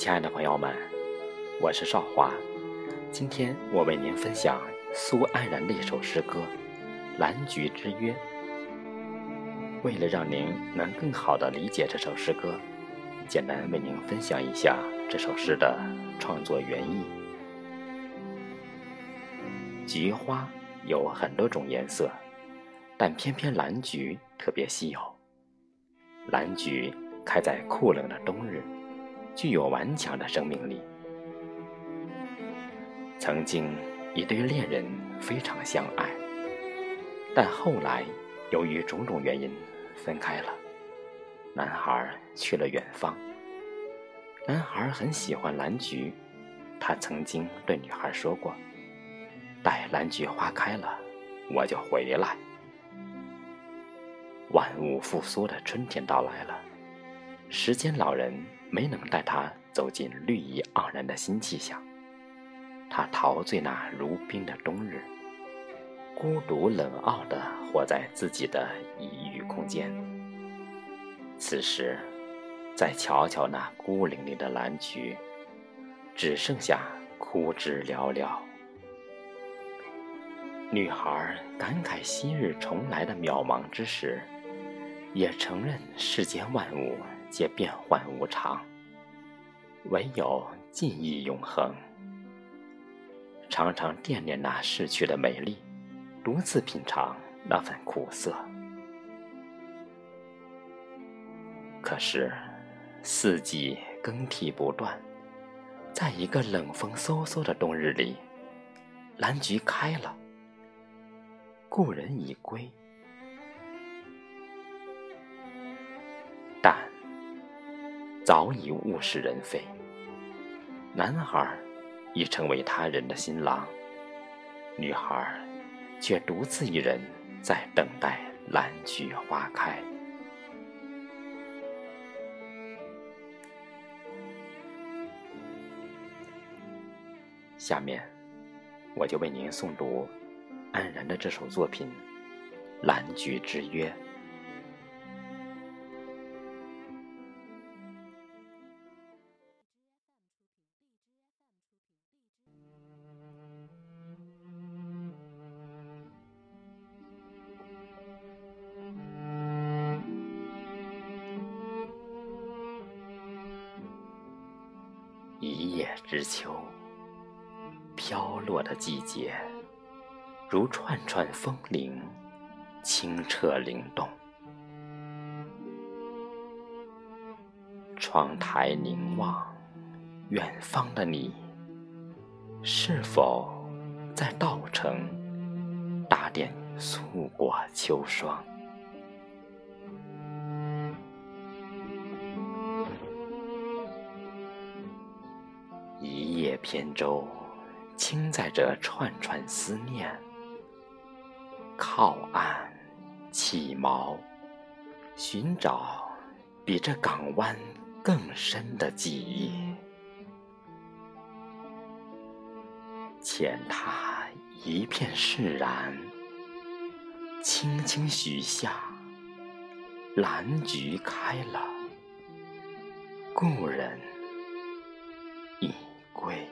亲爱的朋友们我是少华。今天我为您分享苏安然的一首诗歌《兰菊之约》。为了让您能更好地理解这首诗歌，简单为您分享一下这首诗的创作原意。菊花有很多种颜色，但偏偏兰菊特别稀有。兰菊开在酷冷的冬日，具有顽强的生命力。曾经，一对恋人非常相爱，但后来由于种种原因分开了。男孩去了远方。男孩很喜欢兰菊，他曾经对女孩说过：“待兰菊花开了，我就回来。”万物复苏的春天到来了，时间老人没能带他走进绿意盎然的新气象。他陶醉那如冰的冬日，孤独冷傲地活在自己的异域空间。此时，再瞧瞧那孤零零的蓝菊，只剩下枯枝寥寥。女孩感慨昔日重来的渺茫之时，也承认世间万物皆变幻无常，唯有记忆永恒。常常惦念那逝去的美丽，独自品尝那份苦涩。可是，四季更替不断，在一个冷风嗖嗖的冬日里，兰菊开了，故人已归，早已物是人非。男孩。已成为他人的新郎，女孩却独自一人在等待兰菊花开。下面，我就为您诵读安然的这首作品《兰菊之约》。一叶知秋，飘落的季节，如串串风铃，清澈灵动。窗台凝望，远方的你，是否在稻城打点素裹秋霜？一叶扁舟，轻载着串串思念，靠岸起锚，寻找比这港湾更深的记忆。浅踏一片释然，轻轻许下，兰菊开了，故人。归